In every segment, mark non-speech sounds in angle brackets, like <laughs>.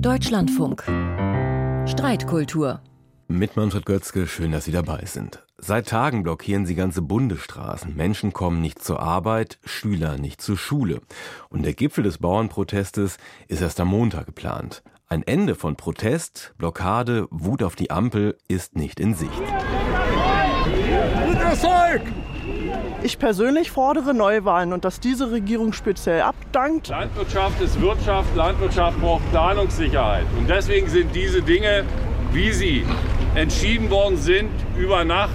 Deutschlandfunk. Streitkultur. Mit Manfred Götzke, schön, dass Sie dabei sind. Seit Tagen blockieren sie ganze Bundesstraßen. Menschen kommen nicht zur Arbeit, Schüler nicht zur Schule. Und der Gipfel des Bauernprotestes ist erst am Montag geplant. Ein Ende von Protest, Blockade, Wut auf die Ampel ist nicht in Sicht. Erfolg! Ich persönlich fordere Neuwahlen und dass diese Regierung speziell abdankt. Landwirtschaft ist Wirtschaft, Landwirtschaft braucht Planungssicherheit. Und deswegen sind diese Dinge, wie sie entschieden worden sind, über Nacht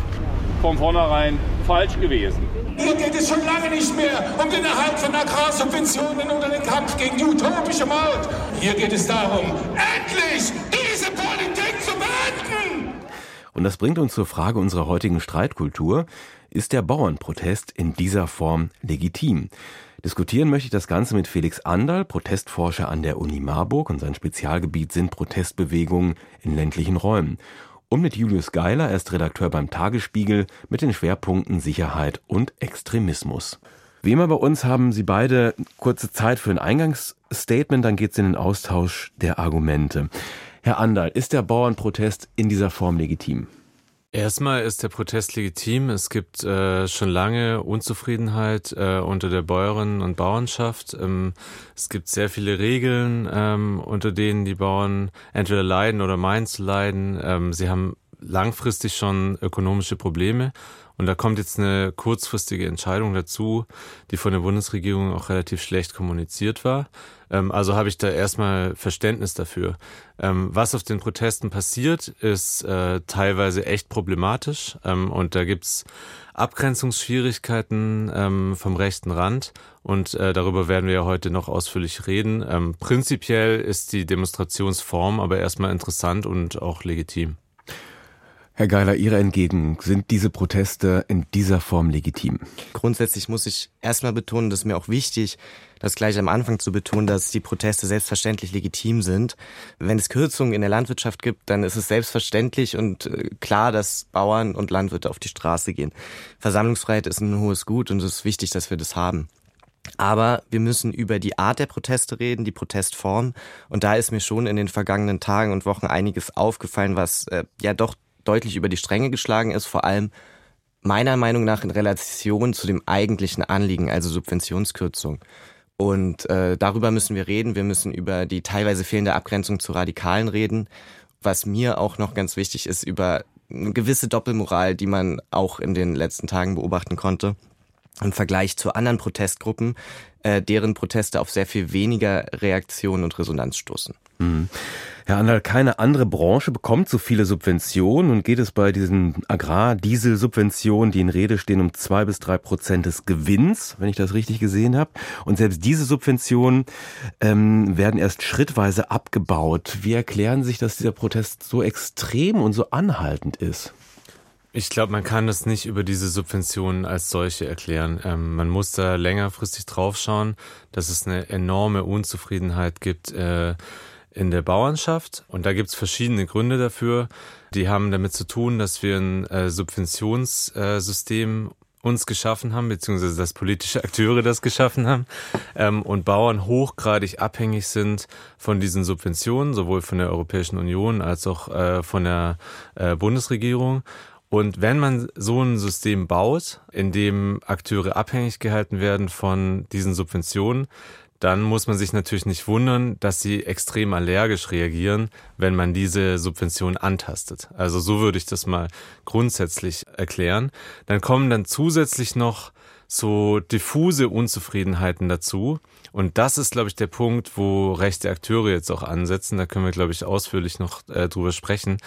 von vornherein falsch gewesen. Hier geht es schon lange nicht mehr um den Erhalt von Agrarsubventionen oder den Kampf gegen die utopische Maut. Hier geht es darum, endlich Und das bringt uns zur Frage unserer heutigen Streitkultur. Ist der Bauernprotest in dieser Form legitim? Diskutieren möchte ich das Ganze mit Felix Anderl, Protestforscher an der Uni Marburg und sein Spezialgebiet sind Protestbewegungen in ländlichen Räumen. Und mit Julius Geiler, er ist Redakteur beim Tagesspiegel mit den Schwerpunkten Sicherheit und Extremismus. Wie immer bei uns haben Sie beide kurze Zeit für ein Eingangsstatement, dann geht es in den Austausch der Argumente. Herr Anderl, ist der Bauernprotest in dieser Form legitim? Erstmal ist der Protest legitim. Es gibt äh, schon lange Unzufriedenheit äh, unter der Bäuerinnen und Bauernschaft. Ähm, es gibt sehr viele Regeln, ähm, unter denen die Bauern entweder leiden oder meinen zu leiden. Ähm, sie haben langfristig schon ökonomische Probleme. Und da kommt jetzt eine kurzfristige Entscheidung dazu, die von der Bundesregierung auch relativ schlecht kommuniziert war. Ähm, also habe ich da erstmal Verständnis dafür. Ähm, was auf den Protesten passiert, ist äh, teilweise echt problematisch. Ähm, und da gibt's Abgrenzungsschwierigkeiten ähm, vom rechten Rand. Und äh, darüber werden wir ja heute noch ausführlich reden. Prinzipiell ist die Demonstrationsform aber erstmal interessant und auch legitim. Herr Geiler, Ihre entgegen, sind diese Proteste in dieser Form legitim? Grundsätzlich muss ich erstmal betonen, das ist mir auch wichtig, das gleich am Anfang zu betonen, dass die Proteste selbstverständlich legitim sind. Wenn es Kürzungen in der Landwirtschaft gibt, dann ist es selbstverständlich und äh, klar, dass Bauern und Landwirte auf die Straße gehen. Versammlungsfreiheit ist ein hohes Gut und es ist wichtig, dass wir das haben. Aber wir müssen über die Art der Proteste reden, die Protestform. Und da ist mir schon in den vergangenen Tagen und Wochen einiges aufgefallen, was äh, ja doch deutlich über die Stränge geschlagen ist, vor allem meiner Meinung nach in Relation zu dem eigentlichen Anliegen, also Subventionskürzung. Und äh, darüber müssen wir reden. Wir müssen über die teilweise fehlende Abgrenzung zu Radikalen reden. Was mir auch noch ganz wichtig ist, über eine gewisse Doppelmoral, die man auch in den letzten Tagen beobachten konnte. Im Vergleich zu anderen Protestgruppen, äh, deren Proteste auf sehr viel weniger Reaktion und Resonanz stoßen. Mhm. Herr Anderl, keine andere Branche bekommt so viele Subventionen und geht es bei diesen Agrardieselsubventionen, die in Rede stehen, um zwei bis drei Prozent des Gewinns, wenn ich das richtig gesehen habe. Und selbst diese Subventionen ähm, werden erst schrittweise abgebaut. Wie erklären sich, dass dieser Protest so extrem und so anhaltend ist? Ich glaube, man kann das nicht über diese Subventionen als solche erklären. Ähm, man muss da längerfristig draufschauen, dass es eine enorme Unzufriedenheit gibt. Äh, in der Bauernschaft. Und da gibt's verschiedene Gründe dafür. Die haben damit zu tun, dass wir ein äh, Subventionssystem uns geschaffen haben, beziehungsweise dass politische <laughs> Akteure das geschaffen haben ähm, und Bauern hochgradig abhängig sind von diesen Subventionen, sowohl von der Europäischen Union als auch äh, von der äh, Bundesregierung. Und wenn man so ein System baut, in dem Akteure abhängig gehalten werden von diesen Subventionen, dann muss man sich natürlich nicht wundern, dass sie extrem allergisch reagieren, wenn man diese Subvention antastet. Also so würde ich das mal grundsätzlich erklären. Dann kommen dann zusätzlich noch so diffuse Unzufriedenheiten dazu. Und das ist, glaube ich, der Punkt, wo rechte Akteure jetzt auch ansetzen. Da können wir, glaube ich, ausführlich noch äh, drüber sprechen,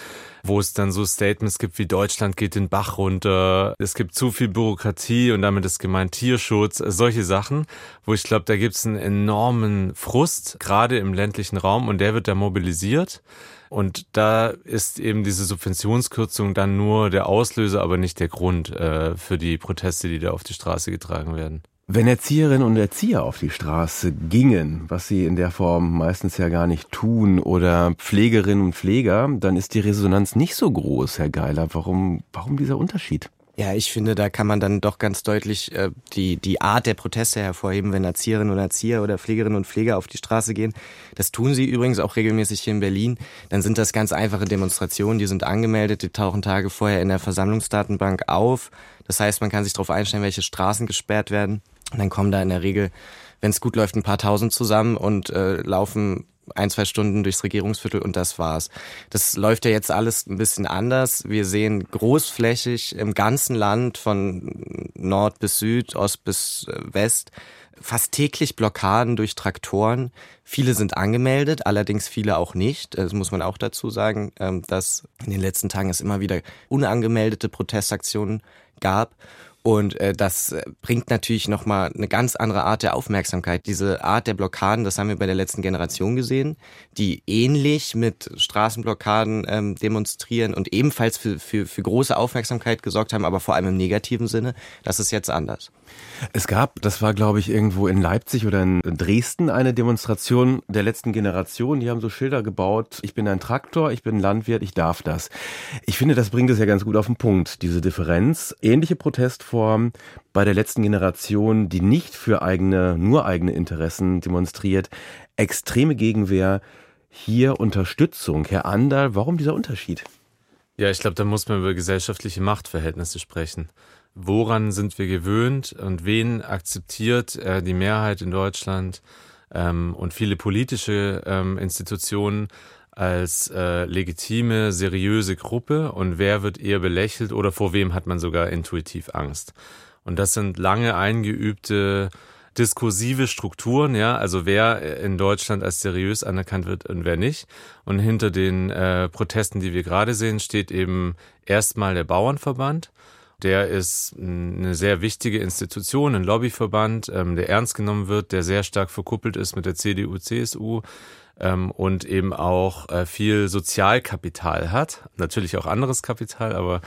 wo es dann so Statements gibt wie Deutschland geht den Bach runter, es gibt zu viel Bürokratie und damit ist gemeint Tierschutz, äh, solche Sachen, wo ich glaube, da gibt es einen enormen Frust, gerade im ländlichen Raum, und der wird da mobilisiert. Und da ist eben diese Subventionskürzung dann nur der Auslöser, aber nicht der Grund äh, für die Proteste, die da auf die Straße getragen werden. Wenn Erzieherinnen und Erzieher auf die Straße gingen, was sie in der Form meistens ja gar nicht tun, oder Pflegerinnen und Pfleger, dann ist die Resonanz nicht so groß, Herr Geiler. Warum, warum dieser Unterschied? Ja, ich finde, da kann man dann doch ganz deutlich äh, die, die Art der Proteste hervorheben, wenn Erzieherinnen und Erzieher oder Pflegerinnen und Pfleger auf die Straße gehen. Das tun sie übrigens auch regelmäßig hier in Berlin. Dann sind das ganz einfache Demonstrationen, die sind angemeldet, die tauchen Tage vorher in der Versammlungsdatenbank auf. Das heißt, man kann sich darauf einstellen, welche Straßen gesperrt werden. Und dann kommen da in der Regel, wenn es gut läuft, ein paar tausend zusammen und äh, laufen ein, zwei Stunden durchs Regierungsviertel und das war's. Das läuft ja jetzt alles ein bisschen anders. Wir sehen großflächig im ganzen Land von Nord bis Süd, Ost bis äh, West fast täglich Blockaden durch Traktoren. Viele sind angemeldet, allerdings viele auch nicht. Das muss man auch dazu sagen, ähm, dass in den letzten Tagen es immer wieder unangemeldete Protestaktionen gab. Und äh, das äh, bringt natürlich nochmal eine ganz andere Art der Aufmerksamkeit. Diese Art der Blockaden, das haben wir bei der letzten Generation gesehen, die ähnlich mit Straßenblockaden ähm, demonstrieren und ebenfalls für, für, für große Aufmerksamkeit gesorgt haben, aber vor allem im negativen Sinne. Das ist jetzt anders. Es gab, das war glaube ich irgendwo in Leipzig oder in Dresden, eine Demonstration der letzten Generation. Die haben so Schilder gebaut, ich bin ein Traktor, ich bin Landwirt, ich darf das. Ich finde, das bringt es ja ganz gut auf den Punkt, diese Differenz. Ähnliche Protestform bei der letzten Generation, die nicht für eigene, nur eigene Interessen demonstriert. Extreme Gegenwehr, hier Unterstützung. Herr Anderl, warum dieser Unterschied? Ja, ich glaube, da muss man über gesellschaftliche Machtverhältnisse sprechen woran sind wir gewöhnt und wen akzeptiert äh, die Mehrheit in Deutschland ähm, und viele politische ähm, Institutionen als äh, legitime, seriöse Gruppe und wer wird eher belächelt oder vor wem hat man sogar intuitiv Angst. Und das sind lange eingeübte diskursive Strukturen, ja, also wer in Deutschland als seriös anerkannt wird und wer nicht. Und hinter den äh, Protesten, die wir gerade sehen, steht eben erstmal der Bauernverband der ist eine sehr wichtige Institution, ein Lobbyverband, ähm, der ernst genommen wird, der sehr stark verkuppelt ist mit der CDU, CSU ähm, und eben auch äh, viel Sozialkapital hat. Natürlich auch anderes Kapital, aber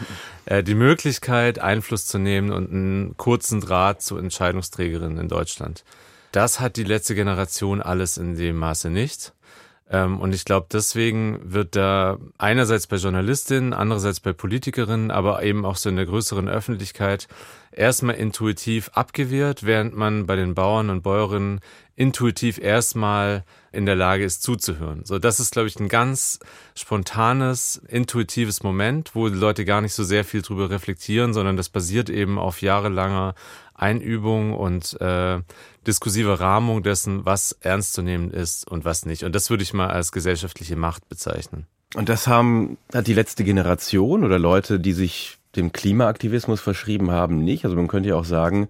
äh, die Möglichkeit, Einfluss zu nehmen und einen kurzen Draht zu Entscheidungsträgerinnen in Deutschland. Das hat die letzte Generation alles in dem Maße nicht. Ähm, und ich glaube, deswegen wird da einerseits bei Journalistinnen, andererseits bei Politikerinnen, aber eben auch so in der größeren Öffentlichkeit erstmal intuitiv abgewehrt, während man bei den Bauern und Bäuerinnen intuitiv erstmal in der Lage ist zuzuhören. So, das ist, glaube ich, ein ganz spontanes, intuitives Moment, wo die Leute gar nicht so sehr viel drüber reflektieren, sondern das basiert eben auf jahrelanger Einübung und äh, diskursive Rahmung dessen, was ernst zu nehmen ist und was nicht. Und das würde ich mal als gesellschaftliche Macht bezeichnen. Und das haben, hat die letzte Generation oder Leute, die sich dem Klimaaktivismus verschrieben haben, nicht. Also man könnte ja auch sagen,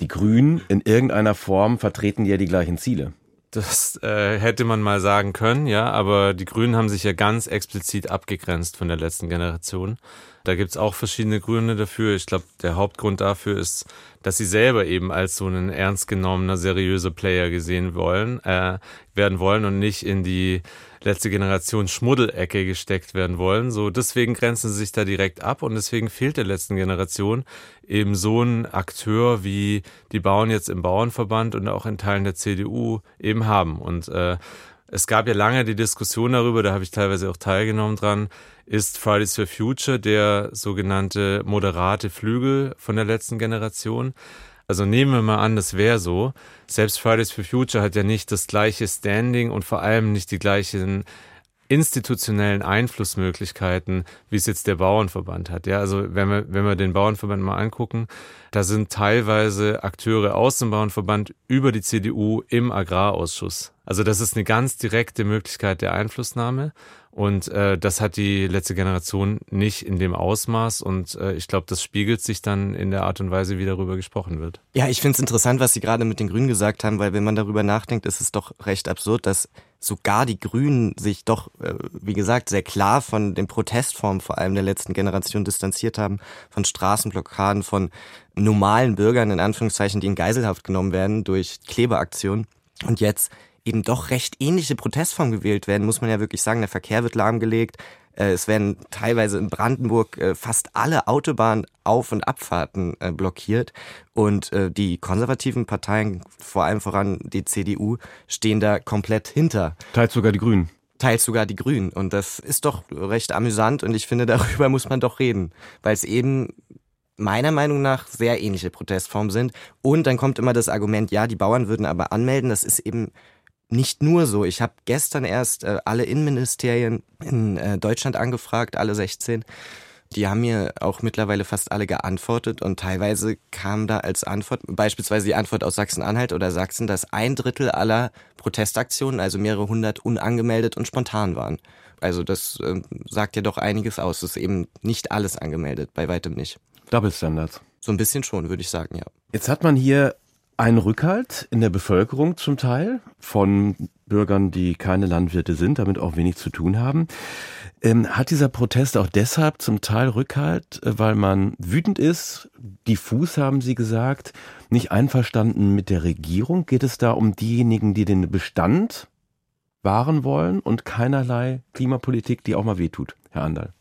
die Grünen in irgendeiner Form vertreten ja die gleichen Ziele. Das äh, hätte man mal sagen können, ja, aber die Grünen haben sich ja ganz explizit abgegrenzt von der letzten Generation. Da gibt's auch verschiedene Gründe dafür. Ich glaube, der Hauptgrund dafür ist, dass sie selber eben als so ein ernst genommener, seriöser Player gesehen wollen, äh, werden wollen und nicht in die letzte Generation Schmuddelecke gesteckt werden wollen. So deswegen grenzen sie sich da direkt ab und deswegen fehlt der letzten Generation eben so ein Akteur wie die Bauern jetzt im Bauernverband und auch in Teilen der CDU eben haben. Und äh, es gab ja lange die Diskussion darüber, da habe ich teilweise auch teilgenommen dran, ist Fridays for Future der sogenannte moderate Flügel von der letzten Generation. Also nehmen wir mal an, das wäre so. Selbst Fridays for Future hat ja nicht das gleiche Standing und vor allem nicht die gleichen institutionellen Einflussmöglichkeiten, wie es jetzt der Bauernverband hat. Ja, also wenn wir, wenn wir den Bauernverband mal angucken, da sind teilweise Akteure aus dem Bauernverband über die CDU im Agrarausschuss. Also das ist eine ganz direkte Möglichkeit der Einflussnahme. Und äh, das hat die letzte Generation nicht in dem Ausmaß. Und äh, ich glaube, das spiegelt sich dann in der Art und Weise, wie darüber gesprochen wird. Ja, ich finde es interessant, was Sie gerade mit den Grünen gesagt haben, weil wenn man darüber nachdenkt, ist es doch recht absurd, dass sogar die Grünen sich doch, äh, wie gesagt, sehr klar von den Protestformen vor allem der letzten Generation distanziert haben, von Straßenblockaden, von normalen Bürgern in Anführungszeichen, die in Geiselhaft genommen werden durch Klebeaktionen. Und jetzt eben doch recht ähnliche Protestformen gewählt werden, muss man ja wirklich sagen. Der Verkehr wird lahmgelegt. Äh, es werden teilweise in Brandenburg äh, fast alle Autobahn-Auf- und Abfahrten äh, blockiert. Und die konservativen Parteien, vor allem voran die CDU, stehen da komplett hinter. Teils sogar die Grünen. Teils sogar die Grünen. Und das ist doch recht amüsant und ich finde, darüber muss man doch reden. Weil es eben meiner Meinung nach sehr ähnliche Protestformen sind. Und dann kommt immer das Argument, ja, die Bauern würden aber anmelden. Das ist eben nicht nur so. Ich habe gestern erst äh, alle Innenministerien in äh, Deutschland angefragt, alle 16. Die haben mir auch mittlerweile fast alle geantwortet und teilweise kam da als Antwort, beispielsweise die Antwort aus Sachsen-Anhalt oder Sachsen, dass ein Drittel aller Protestaktionen, also mehrere hundert, unangemeldet und spontan waren. Also das äh, sagt ja doch einiges aus. Es ist eben nicht alles angemeldet, bei weitem nicht. Double Standards. So ein bisschen schon, würde ich sagen, ja. Jetzt hat man hier einen Rückhalt in der Bevölkerung zum Teil von Bürgern, die keine Landwirte sind, damit auch wenig zu tun haben. Ähm, hat dieser Protest auch deshalb zum Teil Rückhalt, äh, weil man wütend ist, diffus haben Sie gesagt, nicht einverstanden mit der Regierung? Geht es da um diejenigen, die den Bestand wahren wollen und keinerlei Klimapolitik, die auch mal wehtut, Herr Andal?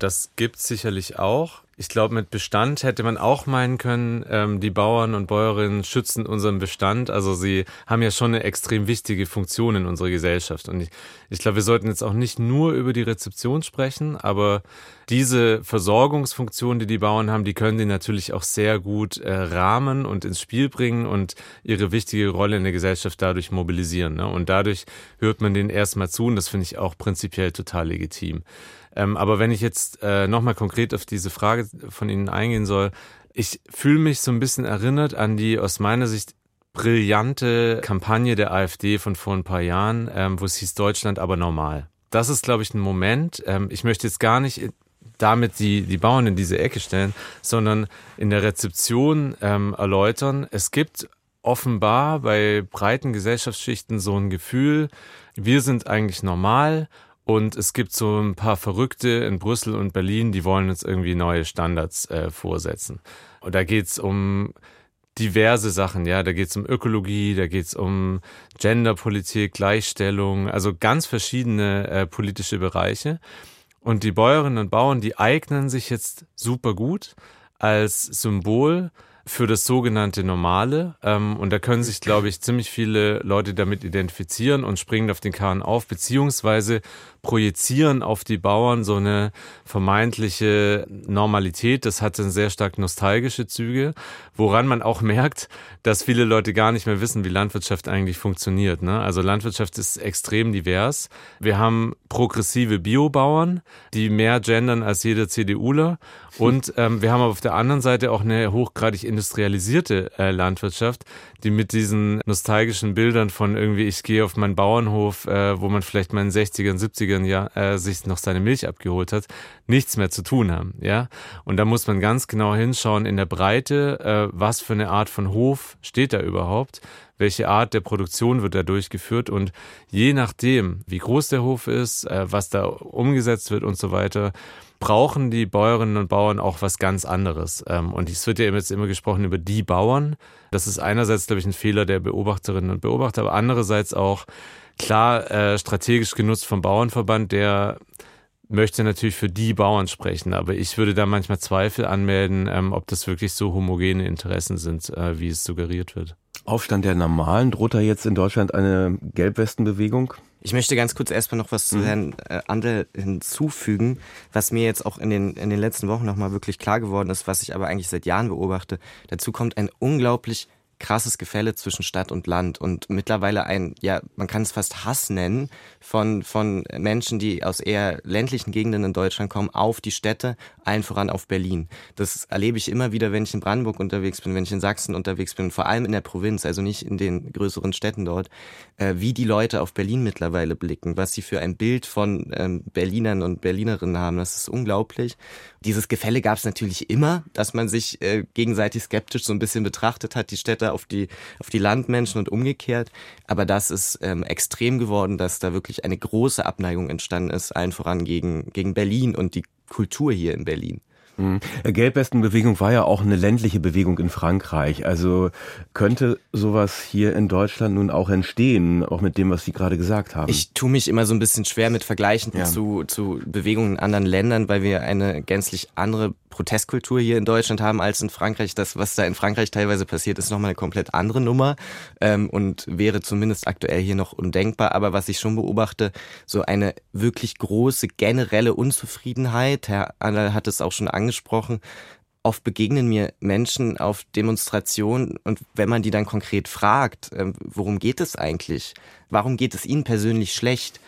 Das gibt sicherlich auch. Ich glaube, mit Bestand hätte man auch meinen können, ähm, die Bauern und Bäuerinnen schützen unseren Bestand. Also sie haben ja schon eine extrem wichtige Funktion in unserer Gesellschaft. Und ich, ich glaube, wir sollten jetzt auch nicht nur über die Rezeption sprechen, aber diese Versorgungsfunktion, die die Bauern haben, die können die natürlich auch sehr gut äh, rahmen und ins Spiel bringen und ihre wichtige Rolle in der Gesellschaft dadurch mobilisieren. Ne? Und dadurch hört man denen erstmal zu und das finde ich auch prinzipiell total legitim. Ähm, aber wenn ich jetzt äh, nochmal konkret auf diese Frage von Ihnen eingehen soll, ich fühle mich so ein bisschen erinnert an die aus meiner Sicht brillante Kampagne der AfD von vor ein paar Jahren, ähm, wo es hieß Deutschland aber normal. Das ist, glaube ich, ein Moment. Ähm, ich möchte jetzt gar nicht damit die, die Bauern in diese Ecke stellen, sondern in der Rezeption ähm, erläutern. Es gibt offenbar bei breiten Gesellschaftsschichten so ein Gefühl, wir sind eigentlich normal und es gibt so ein paar Verrückte in Brüssel und Berlin, die wollen uns irgendwie neue Standards äh, vorsetzen. Und da geht's um diverse Sachen, ja. Da geht's um Ökologie, da geht's um Genderpolitik, Gleichstellung, also ganz verschiedene äh, politische Bereiche. Und die Bäuerinnen und Bauern, die eignen sich jetzt super gut als Symbol für das sogenannte Normale. Ähm, und da können sich, glaube ich, ziemlich viele Leute damit identifizieren und springen auf den Kahn auf, beziehungsweise projizieren auf die Bauern so eine vermeintliche Normalität. Das hat dann sehr stark nostalgische Züge, woran man auch merkt, dass viele Leute gar nicht mehr wissen, wie Landwirtschaft eigentlich funktioniert. Ne? Also Landwirtschaft ist extrem divers. Wir haben progressive Biobauern, die mehr gendern als jeder CDUler. Und ähm, wir haben auf der anderen Seite auch eine hochgradig industrialisierte äh, Landwirtschaft, die mit diesen nostalgischen Bildern von irgendwie, ich gehe auf meinen Bauernhof, äh, wo man vielleicht mal in den 60ern, 70ern ja, äh, sich noch seine Milch abgeholt hat, nichts mehr zu tun haben. Ja, Und da muss man ganz genau hinschauen in der Breite, äh, was für eine Art von Hof steht da überhaupt, welche Art der Produktion wird da durchgeführt und je nachdem, wie groß der Hof ist, äh, was da umgesetzt wird und so weiter, brauchen die Bäuerinnen und Bauern auch was ganz anderes. Und es wird ja jetzt immer gesprochen über die Bauern. Das ist einerseits, glaube ich, ein Fehler der Beobachterinnen und Beobachter, aber andererseits auch klar äh, strategisch genutzt vom Bauernverband, der möchte natürlich für die Bauern sprechen, aber ich würde da manchmal Zweifel anmelden, ähm, ob das wirklich so homogene Interessen sind, äh, wie es suggeriert wird. Aufstand der Normalen, droht da jetzt in Deutschland eine Gelbwestenbewegung? Ich möchte ganz kurz erstmal noch was zu mhm. Herrn äh, Andel hinzufügen, was mir jetzt auch in den, in den letzten Wochen nochmal wirklich klar geworden ist, was ich aber eigentlich seit Jahren beobachte. Dazu kommt ein unglaublich krasses Gefälle zwischen Stadt und Land und mittlerweile ein, ja, man kann es fast Hass nennen von, von Menschen, die aus eher ländlichen Gegenden in Deutschland kommen, auf die Städte, allen voran auf Berlin. Das erlebe ich immer wieder, wenn ich in Brandenburg unterwegs bin, wenn ich in Sachsen unterwegs bin, vor allem in der Provinz, also nicht in den größeren Städten dort, äh, wie die Leute auf Berlin mittlerweile blicken, was sie für ein Bild von ähm, Berlinern und Berlinerinnen haben. Das ist unglaublich. Dieses Gefälle gab es natürlich immer, dass man sich äh, gegenseitig skeptisch so ein bisschen betrachtet hat, die Städte auf die, auf die Landmenschen und umgekehrt. Aber das ist ähm, extrem geworden, dass da wirklich eine große Abneigung entstanden ist, allen voran gegen, gegen Berlin und die Kultur hier in Berlin. Mhm. Gelbwestenbewegung war ja auch eine ländliche Bewegung in Frankreich. Also könnte sowas hier in Deutschland nun auch entstehen, auch mit dem, was Sie gerade gesagt haben? Ich tue mich immer so ein bisschen schwer mit Vergleichen ja. zu, zu Bewegungen in anderen Ländern, weil wir eine gänzlich andere Protestkultur hier in Deutschland haben als in Frankreich. Das, was da in Frankreich teilweise passiert, ist nochmal eine komplett andere Nummer ähm, und wäre zumindest aktuell hier noch undenkbar. Aber was ich schon beobachte, so eine wirklich große generelle Unzufriedenheit, Herr Annal hat es auch schon angesprochen, oft begegnen mir Menschen auf Demonstrationen und wenn man die dann konkret fragt, äh, worum geht es eigentlich? Warum geht es ihnen persönlich schlecht?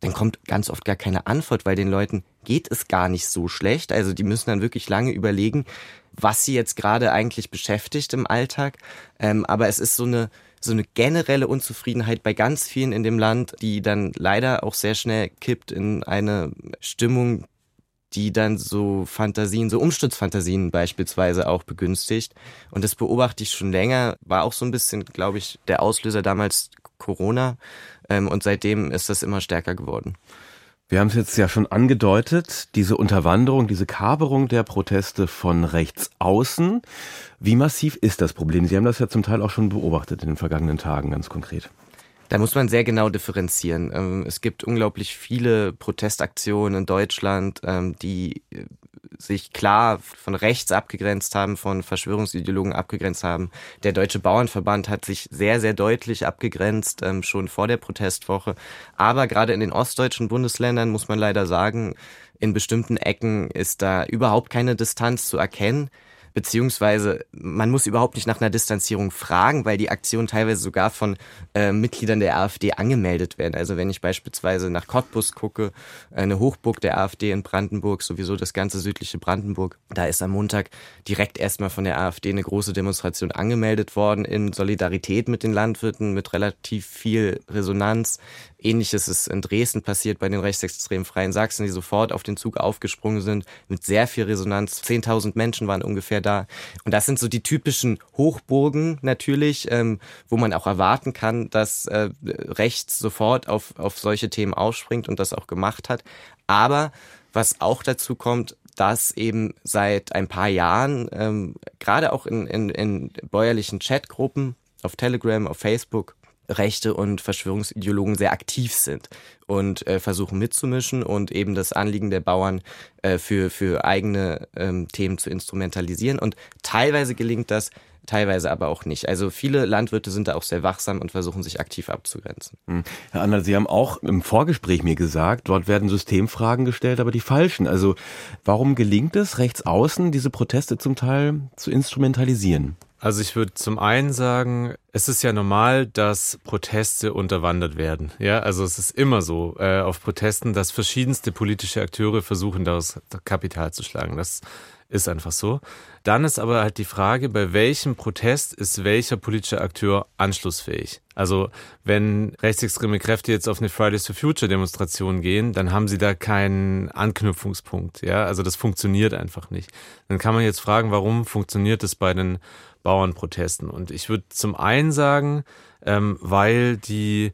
Dann kommt ganz oft gar keine Antwort, weil den Leuten geht es gar nicht so schlecht. Also die müssen dann wirklich lange überlegen, was sie jetzt gerade eigentlich beschäftigt im Alltag. Ähm, aber es ist so eine, so eine generelle Unzufriedenheit bei ganz vielen in dem Land, die dann leider auch sehr schnell kippt in eine Stimmung, die dann so Fantasien, so Umsturzfantasien beispielsweise auch begünstigt. Und das beobachte ich schon länger, war auch so ein bisschen, glaube ich, der Auslöser damals Corona. Ähm, und seitdem ist das immer stärker geworden. Wir haben es jetzt ja schon angedeutet, diese Unterwanderung, diese Kaberung der Proteste von rechts außen. Wie massiv ist das Problem? Sie haben das ja zum Teil auch schon beobachtet in den vergangenen Tagen ganz konkret. Da muss man sehr genau differenzieren. Ähm, es gibt unglaublich viele Protestaktionen in Deutschland, ähm, die äh, sich klar von rechts abgegrenzt haben, von Verschwörungsideologen abgegrenzt haben. Der Deutsche Bauernverband hat sich sehr, sehr deutlich abgegrenzt, ähm, schon vor der Protestwoche. Aber gerade in den ostdeutschen Bundesländern muss man leider sagen, in bestimmten Ecken ist da überhaupt keine Distanz zu erkennen beziehungsweise man muss überhaupt nicht nach einer Distanzierung fragen, weil die Aktionen teilweise sogar von äh, Mitgliedern der AfD angemeldet werden. Also wenn ich beispielsweise nach Cottbus gucke, eine Hochburg der AfD in Brandenburg, sowieso das ganze südliche Brandenburg, da ist am Montag direkt erstmal von der AfD eine große Demonstration angemeldet worden in Solidarität mit den Landwirten, mit relativ viel Resonanz. Ähnliches ist in Dresden passiert bei den rechtsextremen Freien Sachsen, die sofort auf den Zug aufgesprungen sind, mit sehr viel Resonanz. 10.000 Menschen waren ungefähr da. Und das sind so die typischen Hochburgen natürlich, ähm, wo man auch erwarten kann, dass äh, rechts sofort auf, auf solche Themen aufspringt und das auch gemacht hat. Aber was auch dazu kommt, dass eben seit ein paar Jahren, ähm, gerade auch in, in, in bäuerlichen Chatgruppen auf Telegram, auf Facebook, Rechte und Verschwörungsideologen sehr aktiv sind und äh, versuchen mitzumischen und eben das Anliegen der Bauern äh, für, für eigene ähm, Themen zu instrumentalisieren. Und teilweise gelingt das, teilweise aber auch nicht. Also viele Landwirte sind da auch sehr wachsam und versuchen sich aktiv abzugrenzen. Hm. Herr Ander, Sie haben auch im Vorgespräch mir gesagt, dort werden Systemfragen gestellt, aber die falschen. Also warum gelingt es rechts außen, diese Proteste zum Teil zu instrumentalisieren? Also ich würde zum einen sagen, es ist ja normal, dass Proteste unterwandert werden. Ja, also es ist immer so äh, auf Protesten, dass verschiedenste politische Akteure versuchen, daraus Kapital zu schlagen. Das ist einfach so. Dann ist aber halt die Frage, bei welchem Protest ist welcher politische Akteur anschlussfähig? Also wenn rechtsextreme Kräfte jetzt auf eine Fridays for Future Demonstration gehen, dann haben sie da keinen Anknüpfungspunkt. Ja, also das funktioniert einfach nicht. Dann kann man jetzt fragen, warum funktioniert es bei den Bauernprotesten? Und ich würde zum einen sagen, ähm, weil die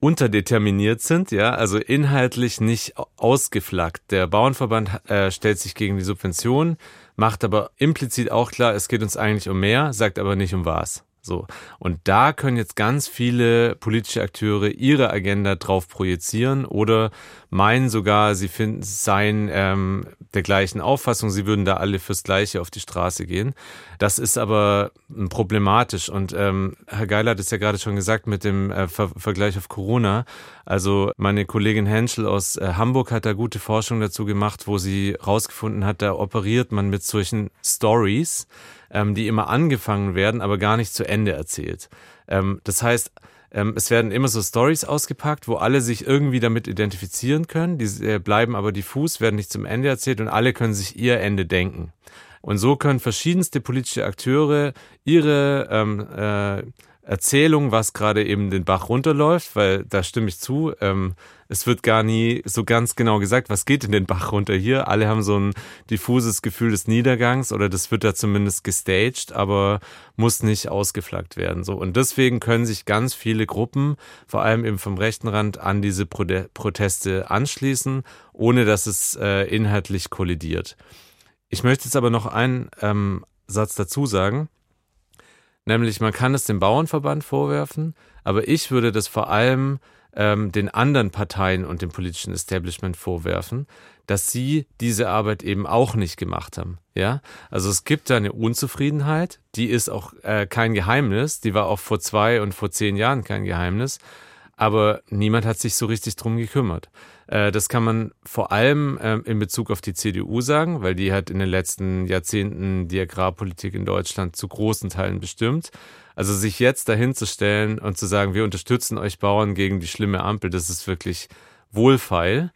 unterdeterminiert sind, ja, also inhaltlich nicht ausgeflaggt. Der Bauernverband äh, stellt sich gegen die Subvention, macht aber implizit auch klar, es geht uns eigentlich um mehr, sagt aber nicht um was. So. Und da können jetzt ganz viele politische Akteure ihre Agenda drauf projizieren oder meinen sogar, sie finden, seien ähm, der gleichen Auffassung, sie würden da alle fürs Gleiche auf die Straße gehen. Das ist aber problematisch. Und ähm, Herr Geiler hat es ja gerade schon gesagt mit dem äh, Ver Vergleich auf Corona. Also meine Kollegin Henschel aus äh, Hamburg hat da gute Forschung dazu gemacht, wo sie rausgefunden hat, da operiert man mit solchen Stories ähm, die immer angefangen werden, aber gar nicht zu Ende erzählt. Ähm, das heißt, ähm, es werden immer so Stories ausgepackt, wo alle sich irgendwie damit identifizieren können. Die äh, bleiben aber diffus, werden nicht zum Ende erzählt und alle können sich ihr Ende denken. Und so können verschiedenste politische Akteure ihre ähm, äh, Erzählung, was gerade eben den Bach runterläuft, weil da stimme ich zu. Ähm, es wird gar nie so ganz genau gesagt, was geht in den Bach runter hier. Alle haben so ein diffuses Gefühl des Niedergangs oder das wird da zumindest gestaged, aber muss nicht ausgeflaggt werden. So und deswegen können sich ganz viele Gruppen, vor allem eben vom rechten Rand, an diese Pro Proteste anschließen, ohne dass es äh, inhaltlich kollidiert. Ich möchte jetzt aber noch einen ähm, Satz dazu sagen. Nämlich, man kann es dem Bauernverband vorwerfen, aber ich würde das vor allem ähm, den anderen Parteien und dem politischen Establishment vorwerfen, dass sie diese Arbeit eben auch nicht gemacht haben. Ja, also es gibt da eine Unzufriedenheit, die ist auch äh, kein Geheimnis, die war auch vor zwei und vor zehn Jahren kein Geheimnis. Aber niemand hat sich so richtig drum gekümmert. Äh, das kann man vor allem ähm, in Bezug auf die CDU sagen, weil die hat in den letzten Jahrzehnten die Agrarpolitik in Deutschland zu großen Teilen bestimmt. Also sich jetzt dahin zu stellen und zu sagen, wir unterstützen euch Bauern gegen die schlimme Ampel, das ist wirklich wohlfeil.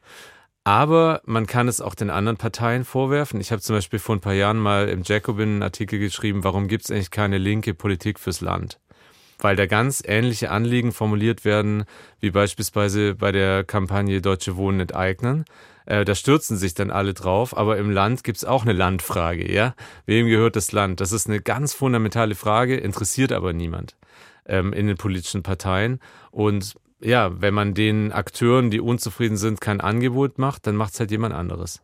Aber man kann es auch den anderen Parteien vorwerfen. Ich habe zum Beispiel vor ein paar Jahren mal im Jacobin einen Artikel geschrieben, warum gibt es eigentlich keine linke Politik fürs Land? Weil da ganz ähnliche Anliegen formuliert werden, wie beispielsweise bei der Kampagne Deutsche Wohnen enteignen. Äh, da stürzen sich dann alle drauf, aber im Land gibt es auch eine Landfrage, ja? Wem gehört das Land? Das ist eine ganz fundamentale Frage, interessiert aber niemand ähm, in den politischen Parteien. Und ja, wenn man den Akteuren, die unzufrieden sind, kein Angebot macht, dann macht es halt jemand anderes.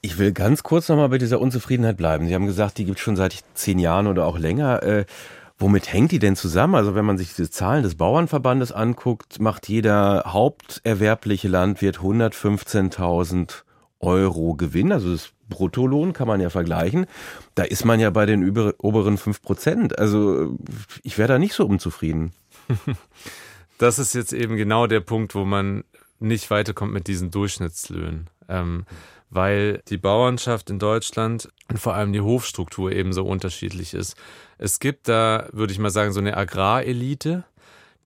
Ich will ganz kurz nochmal bei dieser Unzufriedenheit bleiben. Sie haben gesagt, die gibt es schon seit zehn Jahren oder auch länger. Womit hängt die denn zusammen? Also wenn man sich die Zahlen des Bauernverbandes anguckt, macht jeder haupterwerbliche Landwirt 115.000 Euro Gewinn. Also das Bruttolohn kann man ja vergleichen. Da ist man ja bei den oberen fünf Prozent. Also ich wäre da nicht so unzufrieden. <laughs> das ist jetzt eben genau der Punkt, wo man nicht weiterkommt mit diesen Durchschnittslöhnen. Ähm, weil die Bauernschaft in Deutschland und vor allem die Hofstruktur eben so unterschiedlich ist. Es gibt da, würde ich mal sagen, so eine Agrarelite,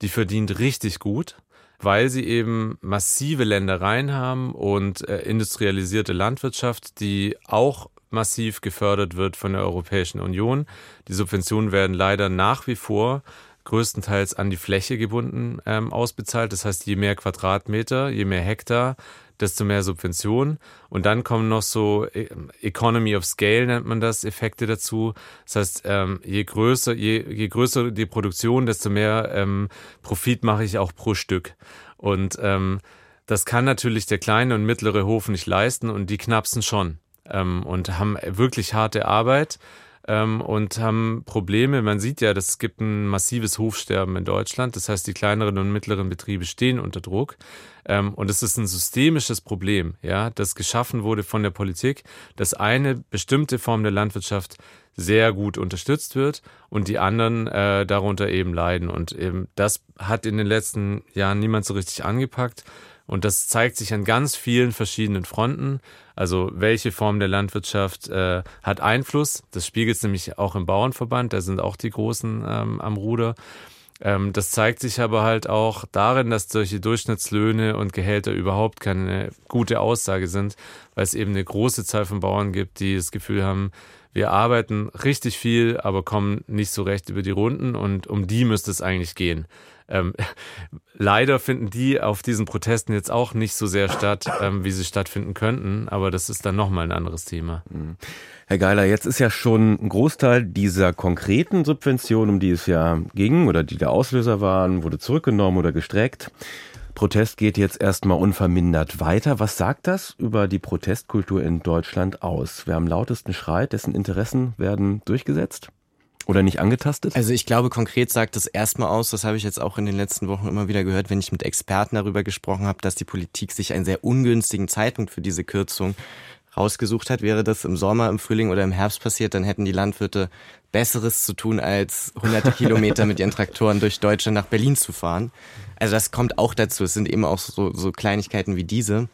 die verdient richtig gut, weil sie eben massive Ländereien haben und äh, industrialisierte Landwirtschaft, die auch massiv gefördert wird von der Europäischen Union. Die Subventionen werden leider nach wie vor größtenteils an die Fläche gebunden ähm, ausbezahlt. Das heißt, je mehr Quadratmeter, je mehr Hektar, desto mehr Subventionen. Und dann kommen noch so äh, Economy of Scale nennt man das, Effekte dazu. Das heißt, ähm, je größer, je, je größer die Produktion, desto mehr ähm, Profit mache ich auch pro Stück. Und ähm, das kann natürlich der kleine und mittlere Hof nicht leisten und die knapsen schon ähm, und haben wirklich harte Arbeit ähm, und haben Probleme. Man sieht ja, es gibt ein massives Hofsterben in Deutschland. Das heißt, die kleineren und mittleren Betriebe stehen unter Druck. Ähm, und es ist ein systemisches Problem, ja, das geschaffen wurde von der Politik, dass eine bestimmte Form der Landwirtschaft sehr gut unterstützt wird und die anderen äh, darunter eben leiden. Und eben das hat in den letzten Jahren niemand so richtig angepackt. Und das zeigt sich an ganz vielen verschiedenen Fronten. Also welche Form der Landwirtschaft äh, hat Einfluss? Das spiegelt es nämlich auch im Bauernverband, da sind auch die Großen ähm, am Ruder. Ähm, das zeigt sich aber halt auch darin, dass solche Durchschnittslöhne und Gehälter überhaupt keine gute Aussage sind, weil es eben eine große Zahl von Bauern gibt, die das Gefühl haben, wir arbeiten richtig viel, aber kommen nicht so recht über die Runden und um die müsste es eigentlich gehen. Ähm, <laughs> leider finden die auf diesen Protesten jetzt auch nicht so sehr statt, ähm, wie sie stattfinden könnten, aber das ist dann nochmal ein anderes Thema. Mhm. Herr Geiler, jetzt ist ja schon ein Großteil dieser konkreten Subventionen, um die es ja ging oder die der Auslöser waren, wurde zurückgenommen oder gestreckt. Protest geht jetzt erstmal unvermindert weiter. Was sagt das über die Protestkultur in Deutschland aus? Wer am lautesten schreit, dessen Interessen werden durchgesetzt? Oder nicht angetastet? Also ich glaube, konkret sagt es erstmal aus, das habe ich jetzt auch in den letzten Wochen immer wieder gehört, wenn ich mit Experten darüber gesprochen habe, dass die Politik sich einen sehr ungünstigen Zeitpunkt für diese Kürzung rausgesucht hat. Wäre das im Sommer, im Frühling oder im Herbst passiert, dann hätten die Landwirte Besseres zu tun, als hunderte Kilometer mit ihren Traktoren durch Deutschland nach Berlin zu fahren. Also das kommt auch dazu. Es sind eben auch so, so Kleinigkeiten wie diese.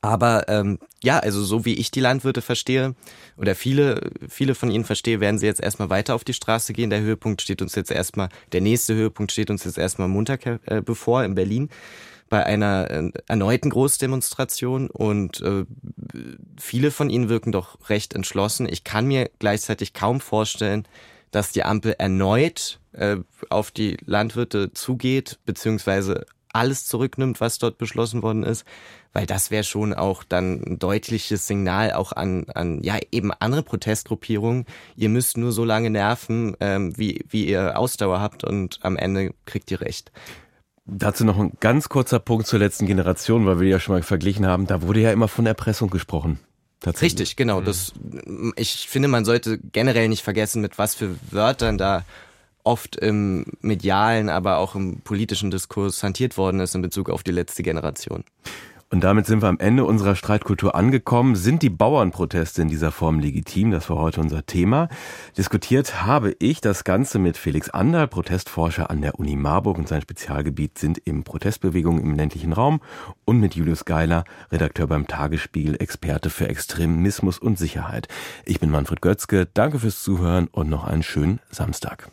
Aber ähm, ja, also so wie ich die Landwirte verstehe oder viele, viele von ihnen verstehe, werden sie jetzt erstmal weiter auf die Straße gehen. Der Höhepunkt steht uns jetzt erstmal, der nächste Höhepunkt steht uns jetzt erstmal Montag äh, bevor in Berlin bei einer äh, erneuten Großdemonstration und äh, viele von ihnen wirken doch recht entschlossen. Ich kann mir gleichzeitig kaum vorstellen, dass die Ampel erneut äh, auf die Landwirte zugeht, beziehungsweise alles zurücknimmt, was dort beschlossen worden ist, weil das wäre schon auch dann ein deutliches Signal auch an, an ja eben andere Protestgruppierungen. Ihr müsst nur so lange nerven, ähm, wie, wie ihr Ausdauer habt und am Ende kriegt ihr recht. Dazu noch ein ganz kurzer Punkt zur letzten Generation, weil wir ja schon mal verglichen haben. Da wurde ja immer von Erpressung gesprochen. Richtig, genau. Mhm. Das, ich finde, man sollte generell nicht vergessen, mit was für Wörtern da oft im medialen, aber auch im politischen Diskurs hantiert worden ist in Bezug auf die letzte Generation. Und damit sind wir am Ende unserer Streitkultur angekommen. Sind die Bauernproteste in dieser Form legitim? Das war heute unser Thema. Diskutiert habe ich das Ganze mit Felix Anderl, Protestforscher an der Uni Marburg und sein Spezialgebiet sind eben Protestbewegungen im ländlichen Raum und mit Julius Geiler, Redakteur beim Tagesspiegel, Experte für Extremismus und Sicherheit. Ich bin Manfred Götzke. Danke fürs Zuhören und noch einen schönen Samstag.